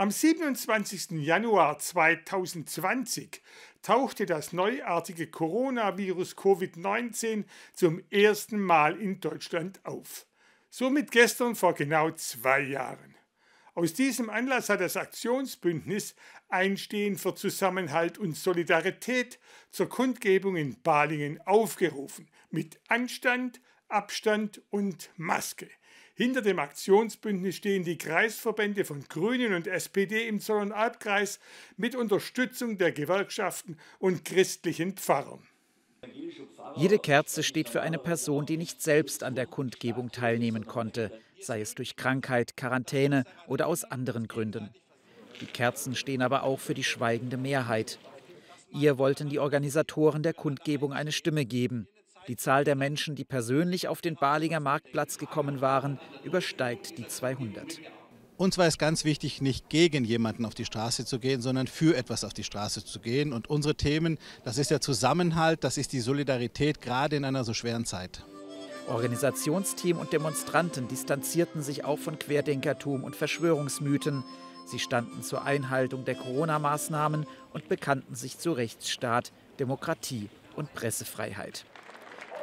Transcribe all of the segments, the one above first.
Am 27. Januar 2020 tauchte das neuartige Coronavirus Covid-19 zum ersten Mal in Deutschland auf. Somit gestern vor genau zwei Jahren. Aus diesem Anlass hat das Aktionsbündnis Einstehen für Zusammenhalt und Solidarität zur Kundgebung in Balingen aufgerufen, mit Anstand, Abstand und Maske. Hinter dem Aktionsbündnis stehen die Kreisverbände von Grünen und SPD im Zollernalbkreis mit Unterstützung der Gewerkschaften und christlichen Pfarrern. Jede Kerze steht für eine Person, die nicht selbst an der Kundgebung teilnehmen konnte, sei es durch Krankheit, Quarantäne oder aus anderen Gründen. Die Kerzen stehen aber auch für die schweigende Mehrheit. Ihr wollten die Organisatoren der Kundgebung eine Stimme geben. Die Zahl der Menschen, die persönlich auf den Balinger Marktplatz gekommen waren, übersteigt die 200. Uns war es ganz wichtig, nicht gegen jemanden auf die Straße zu gehen, sondern für etwas auf die Straße zu gehen. Und unsere Themen, das ist der Zusammenhalt, das ist die Solidarität, gerade in einer so schweren Zeit. Organisationsteam und Demonstranten distanzierten sich auch von Querdenkertum und Verschwörungsmythen. Sie standen zur Einhaltung der Corona-Maßnahmen und bekannten sich zu Rechtsstaat, Demokratie und Pressefreiheit.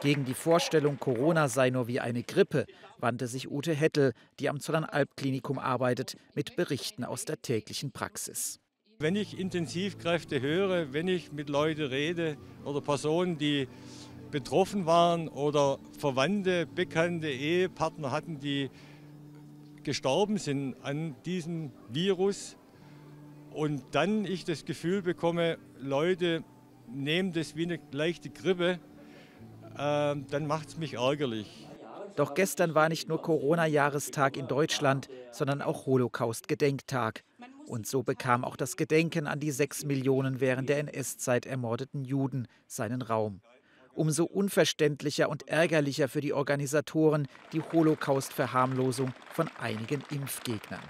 Gegen die Vorstellung, Corona sei nur wie eine Grippe, wandte sich Ute Hettel, die am Zollernalb-Klinikum arbeitet, mit Berichten aus der täglichen Praxis. Wenn ich Intensivkräfte höre, wenn ich mit Leuten rede oder Personen, die betroffen waren oder Verwandte, Bekannte, Ehepartner hatten, die gestorben sind an diesem Virus und dann ich das Gefühl bekomme, Leute nehmen das wie eine leichte Grippe, dann macht es mich ärgerlich. Doch gestern war nicht nur Corona-Jahrestag in Deutschland, sondern auch Holocaust-Gedenktag. Und so bekam auch das Gedenken an die sechs Millionen während der NS-Zeit ermordeten Juden seinen Raum. Umso unverständlicher und ärgerlicher für die Organisatoren die Holocaust-Verharmlosung von einigen Impfgegnern.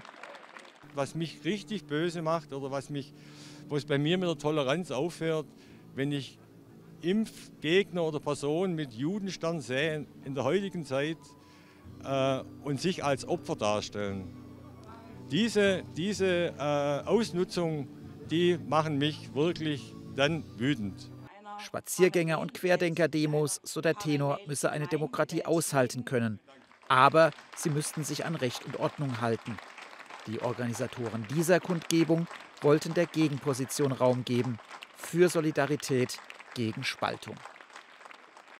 Was mich richtig böse macht oder was mich, wo es bei mir mit der Toleranz aufhört, wenn ich Impfgegner oder Personen mit Judenstern sehen in der heutigen Zeit äh, und sich als Opfer darstellen. Diese, diese äh, Ausnutzung, die machen mich wirklich dann wütend. Spaziergänger- und Querdenker-Demos, so der Tenor, müsse eine Demokratie aushalten können. Aber sie müssten sich an Recht und Ordnung halten. Die Organisatoren dieser Kundgebung wollten der Gegenposition Raum geben für Solidarität gegen Spaltung.